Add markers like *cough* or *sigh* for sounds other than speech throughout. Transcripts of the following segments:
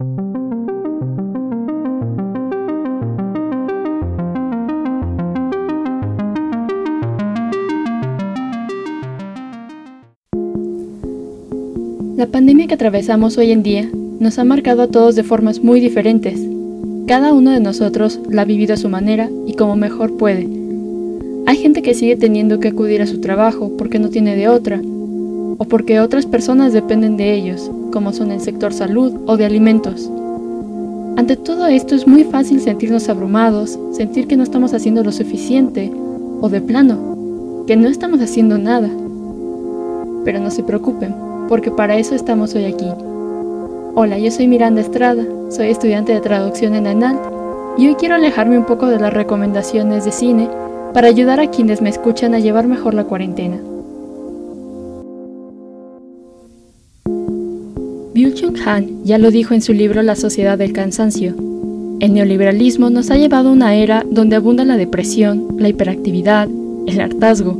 La pandemia que atravesamos hoy en día nos ha marcado a todos de formas muy diferentes. Cada uno de nosotros la ha vivido a su manera y como mejor puede. Hay gente que sigue teniendo que acudir a su trabajo porque no tiene de otra, o porque otras personas dependen de ellos, como son el sector salud o de alimentos. Ante todo esto es muy fácil sentirnos abrumados, sentir que no estamos haciendo lo suficiente, o de plano, que no estamos haciendo nada. Pero no se preocupen, porque para eso estamos hoy aquí. Hola, yo soy Miranda Estrada, soy estudiante de traducción en ANALT y hoy quiero alejarme un poco de las recomendaciones de cine para ayudar a quienes me escuchan a llevar mejor la cuarentena. Byung-Chul Han ya lo dijo en su libro La sociedad del cansancio. El neoliberalismo nos ha llevado a una era donde abunda la depresión, la hiperactividad, el hartazgo.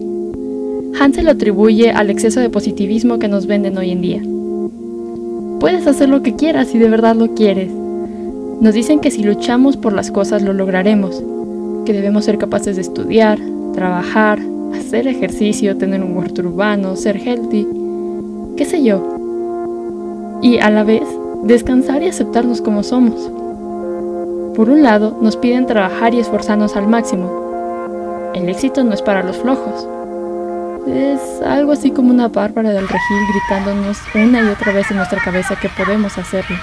Han se lo atribuye al exceso de positivismo que nos venden hoy en día. Puedes hacer lo que quieras si de verdad lo quieres. Nos dicen que si luchamos por las cosas lo lograremos, que debemos ser capaces de estudiar, trabajar, hacer ejercicio, tener un huerto urbano, ser healthy, qué sé yo. Y a la vez, descansar y aceptarnos como somos. Por un lado, nos piden trabajar y esforzarnos al máximo. El éxito no es para los flojos. Es algo así como una bárbara del regil gritándonos una y otra vez en nuestra cabeza que podemos hacerlo.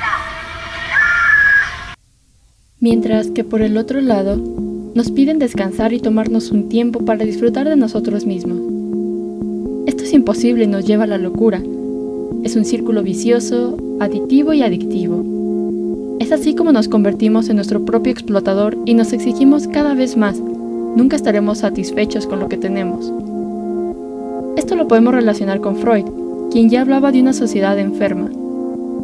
Mientras que por el otro lado, nos piden descansar y tomarnos un tiempo para disfrutar de nosotros mismos. Esto es imposible y nos lleva a la locura. Es un círculo vicioso, aditivo y adictivo. Es así como nos convertimos en nuestro propio explotador y nos exigimos cada vez más. Nunca estaremos satisfechos con lo que tenemos. Esto lo podemos relacionar con Freud, quien ya hablaba de una sociedad enferma.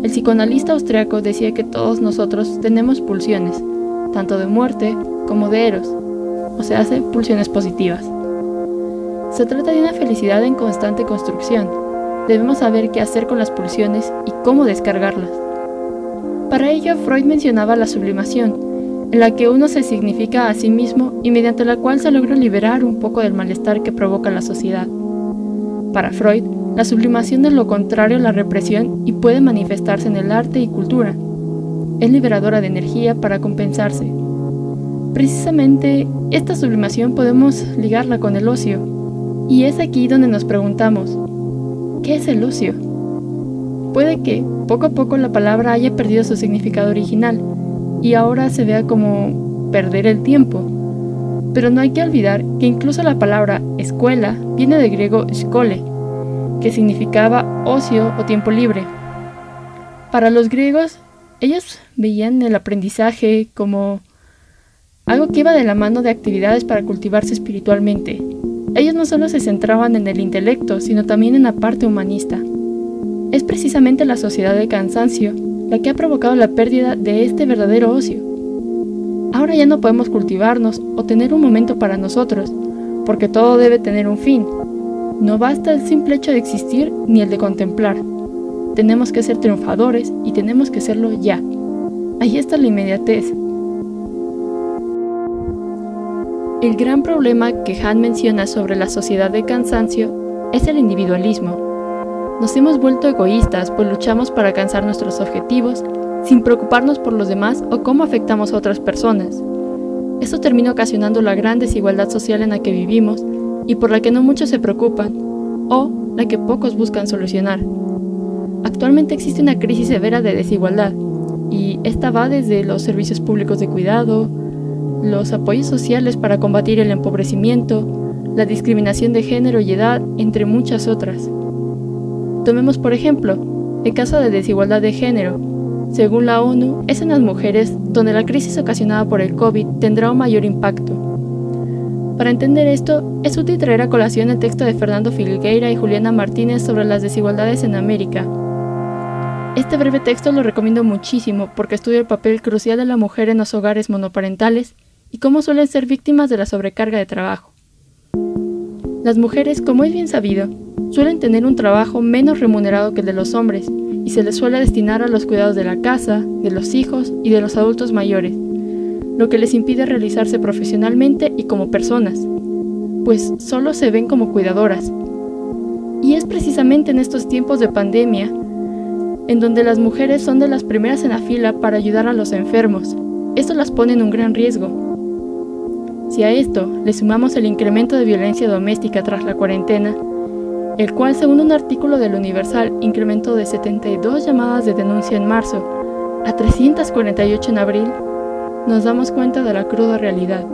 El psicoanalista austriaco decía que todos nosotros tenemos pulsiones, tanto de muerte como de eros, o sea, hace pulsiones positivas. Se trata de una felicidad en constante construcción. Debemos saber qué hacer con las pulsiones y cómo descargarlas. Para ello, Freud mencionaba la sublimación, en la que uno se significa a sí mismo y mediante la cual se logra liberar un poco del malestar que provoca la sociedad. Para Freud, la sublimación es lo contrario a la represión y puede manifestarse en el arte y cultura. Es liberadora de energía para compensarse. Precisamente, esta sublimación podemos ligarla con el ocio. Y es aquí donde nos preguntamos, ¿qué es el ocio? Puede que poco a poco la palabra haya perdido su significado original y ahora se vea como perder el tiempo. Pero no hay que olvidar que incluso la palabra escuela viene del griego skole, que significaba ocio o tiempo libre. Para los griegos, ellos veían el aprendizaje como algo que iba de la mano de actividades para cultivarse espiritualmente. Ellos no solo se centraban en el intelecto, sino también en la parte humanista. Es precisamente la sociedad de cansancio la que ha provocado la pérdida de este verdadero ocio. Ahora ya no podemos cultivarnos o tener un momento para nosotros, porque todo debe tener un fin. No basta el simple hecho de existir ni el de contemplar. Tenemos que ser triunfadores y tenemos que serlo ya. Ahí está la inmediatez. El gran problema que Han menciona sobre la sociedad de cansancio es el individualismo. Nos hemos vuelto egoístas pues luchamos para alcanzar nuestros objetivos sin preocuparnos por los demás o cómo afectamos a otras personas. Esto termina ocasionando la gran desigualdad social en la que vivimos y por la que no muchos se preocupan o la que pocos buscan solucionar. Actualmente existe una crisis severa de desigualdad y esta va desde los servicios públicos de cuidado, los apoyos sociales para combatir el empobrecimiento, la discriminación de género y edad, entre muchas otras. Tomemos por ejemplo el caso de desigualdad de género. Según la ONU, es en las mujeres donde la crisis ocasionada por el COVID tendrá un mayor impacto. Para entender esto, es útil traer a colación el texto de Fernando Filgueira y Juliana Martínez sobre las desigualdades en América. Este breve texto lo recomiendo muchísimo porque estudia el papel crucial de la mujer en los hogares monoparentales y cómo suelen ser víctimas de la sobrecarga de trabajo. Las mujeres, como es bien sabido, suelen tener un trabajo menos remunerado que el de los hombres y se les suele destinar a los cuidados de la casa, de los hijos y de los adultos mayores, lo que les impide realizarse profesionalmente y como personas, pues solo se ven como cuidadoras. Y es precisamente en estos tiempos de pandemia en donde las mujeres son de las primeras en la fila para ayudar a los enfermos. Esto las pone en un gran riesgo, si a esto le sumamos el incremento de violencia doméstica tras la cuarentena, el cual según un artículo del Universal incrementó de 72 llamadas de denuncia en marzo a 348 en abril, nos damos cuenta de la cruda realidad.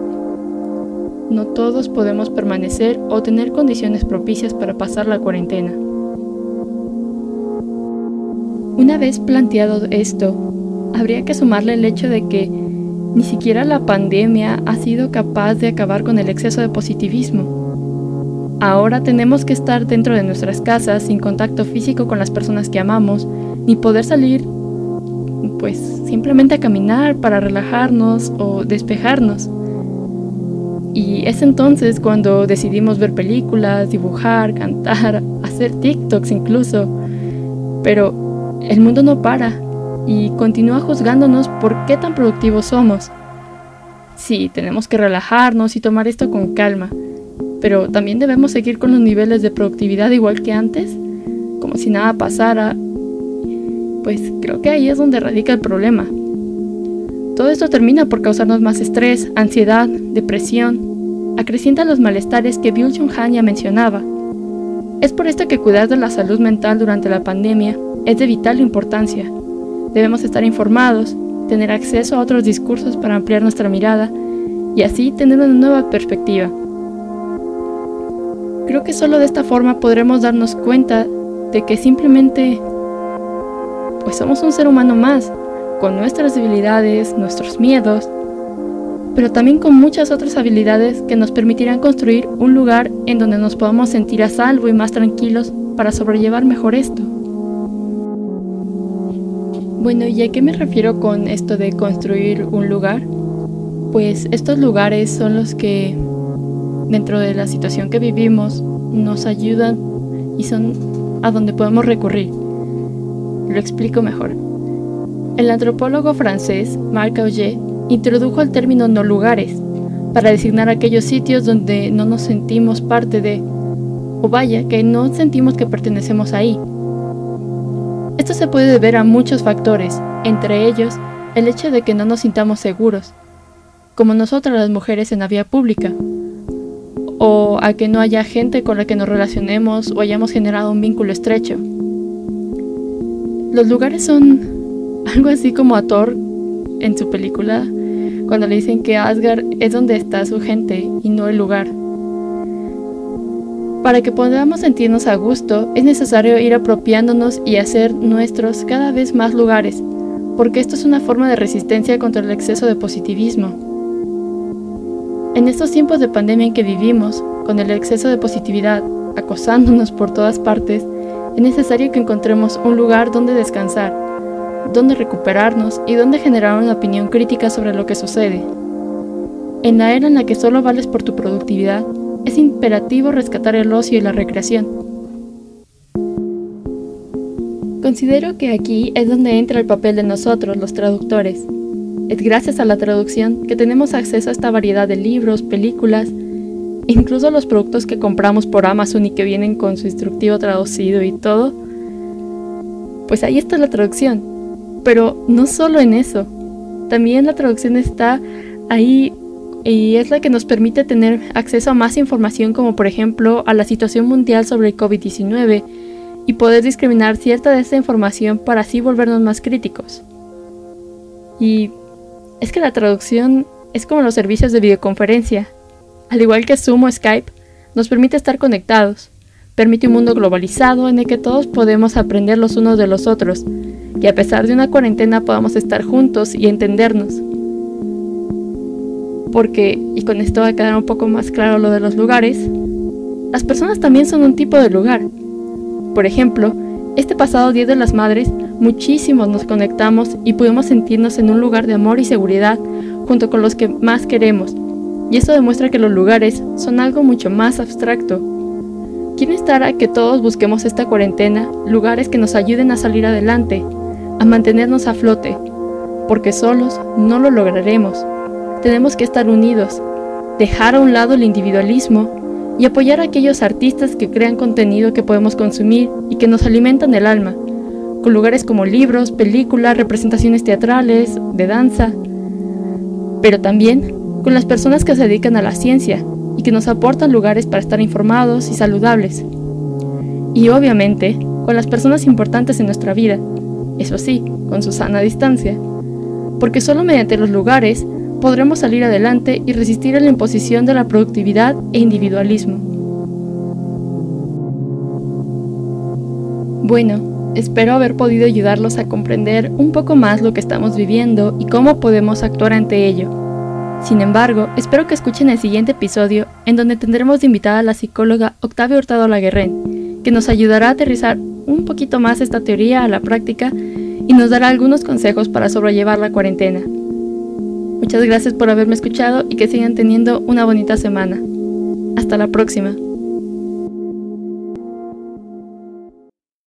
No todos podemos permanecer o tener condiciones propicias para pasar la cuarentena. Una vez planteado esto, habría que sumarle el hecho de que ni siquiera la pandemia ha sido capaz de acabar con el exceso de positivismo. Ahora tenemos que estar dentro de nuestras casas sin contacto físico con las personas que amamos, ni poder salir pues simplemente a caminar para relajarnos o despejarnos. Y es entonces cuando decidimos ver películas, dibujar, cantar, *laughs* hacer TikToks incluso. Pero el mundo no para y continúa juzgándonos por qué tan productivos somos. Sí, tenemos que relajarnos y tomar esto con calma, pero también debemos seguir con los niveles de productividad igual que antes, como si nada pasara. Pues creo que ahí es donde radica el problema. Todo esto termina por causarnos más estrés, ansiedad, depresión, acrecienta los malestares que Bill Jung Han ya mencionaba. Es por esto que cuidar de la salud mental durante la pandemia es de vital importancia. Debemos estar informados, tener acceso a otros discursos para ampliar nuestra mirada y así tener una nueva perspectiva. Creo que solo de esta forma podremos darnos cuenta de que simplemente pues somos un ser humano más, con nuestras debilidades, nuestros miedos, pero también con muchas otras habilidades que nos permitirán construir un lugar en donde nos podamos sentir a salvo y más tranquilos para sobrellevar mejor esto. Bueno, ¿y a qué me refiero con esto de construir un lugar? Pues estos lugares son los que, dentro de la situación que vivimos, nos ayudan y son a donde podemos recurrir. Lo explico mejor. El antropólogo francés Marc Auger introdujo el término no lugares para designar aquellos sitios donde no nos sentimos parte de, o vaya, que no sentimos que pertenecemos ahí. Esto se puede deber a muchos factores, entre ellos el hecho de que no nos sintamos seguros, como nosotras las mujeres en la vía pública, o a que no haya gente con la que nos relacionemos o hayamos generado un vínculo estrecho. Los lugares son algo así como a Thor en su película, cuando le dicen que Asgard es donde está su gente y no el lugar. Para que podamos sentirnos a gusto, es necesario ir apropiándonos y hacer nuestros cada vez más lugares, porque esto es una forma de resistencia contra el exceso de positivismo. En estos tiempos de pandemia en que vivimos, con el exceso de positividad acosándonos por todas partes, es necesario que encontremos un lugar donde descansar, donde recuperarnos y donde generar una opinión crítica sobre lo que sucede. En la era en la que solo vales por tu productividad, es imperativo rescatar el ocio y la recreación. Considero que aquí es donde entra el papel de nosotros, los traductores. Es gracias a la traducción que tenemos acceso a esta variedad de libros, películas, incluso los productos que compramos por Amazon y que vienen con su instructivo traducido y todo. Pues ahí está la traducción. Pero no solo en eso. También la traducción está ahí y es la que nos permite tener acceso a más información como por ejemplo a la situación mundial sobre el COVID-19 y poder discriminar cierta de esta información para así volvernos más críticos. Y es que la traducción es como los servicios de videoconferencia. Al igual que Zoom o Skype, nos permite estar conectados, permite un mundo globalizado en el que todos podemos aprender los unos de los otros, que a pesar de una cuarentena podamos estar juntos y entendernos. Porque, y con esto va a quedar un poco más claro lo de los lugares, las personas también son un tipo de lugar. Por ejemplo, este pasado Día de las Madres, muchísimos nos conectamos y pudimos sentirnos en un lugar de amor y seguridad junto con los que más queremos. Y eso demuestra que los lugares son algo mucho más abstracto. ¿Quién estará que todos busquemos esta cuarentena lugares que nos ayuden a salir adelante, a mantenernos a flote? Porque solos no lo lograremos. Tenemos que estar unidos, dejar a un lado el individualismo y apoyar a aquellos artistas que crean contenido que podemos consumir y que nos alimentan el alma, con lugares como libros, películas, representaciones teatrales, de danza, pero también con las personas que se dedican a la ciencia y que nos aportan lugares para estar informados y saludables. Y obviamente con las personas importantes en nuestra vida, eso sí, con su sana distancia, porque solo mediante los lugares podremos salir adelante y resistir a la imposición de la productividad e individualismo. Bueno, espero haber podido ayudarlos a comprender un poco más lo que estamos viviendo y cómo podemos actuar ante ello. Sin embargo, espero que escuchen el siguiente episodio en donde tendremos de invitada a la psicóloga Octavia Hurtado Laguerren, que nos ayudará a aterrizar un poquito más esta teoría a la práctica y nos dará algunos consejos para sobrellevar la cuarentena. Muchas gracias por haberme escuchado y que sigan teniendo una bonita semana. Hasta la próxima.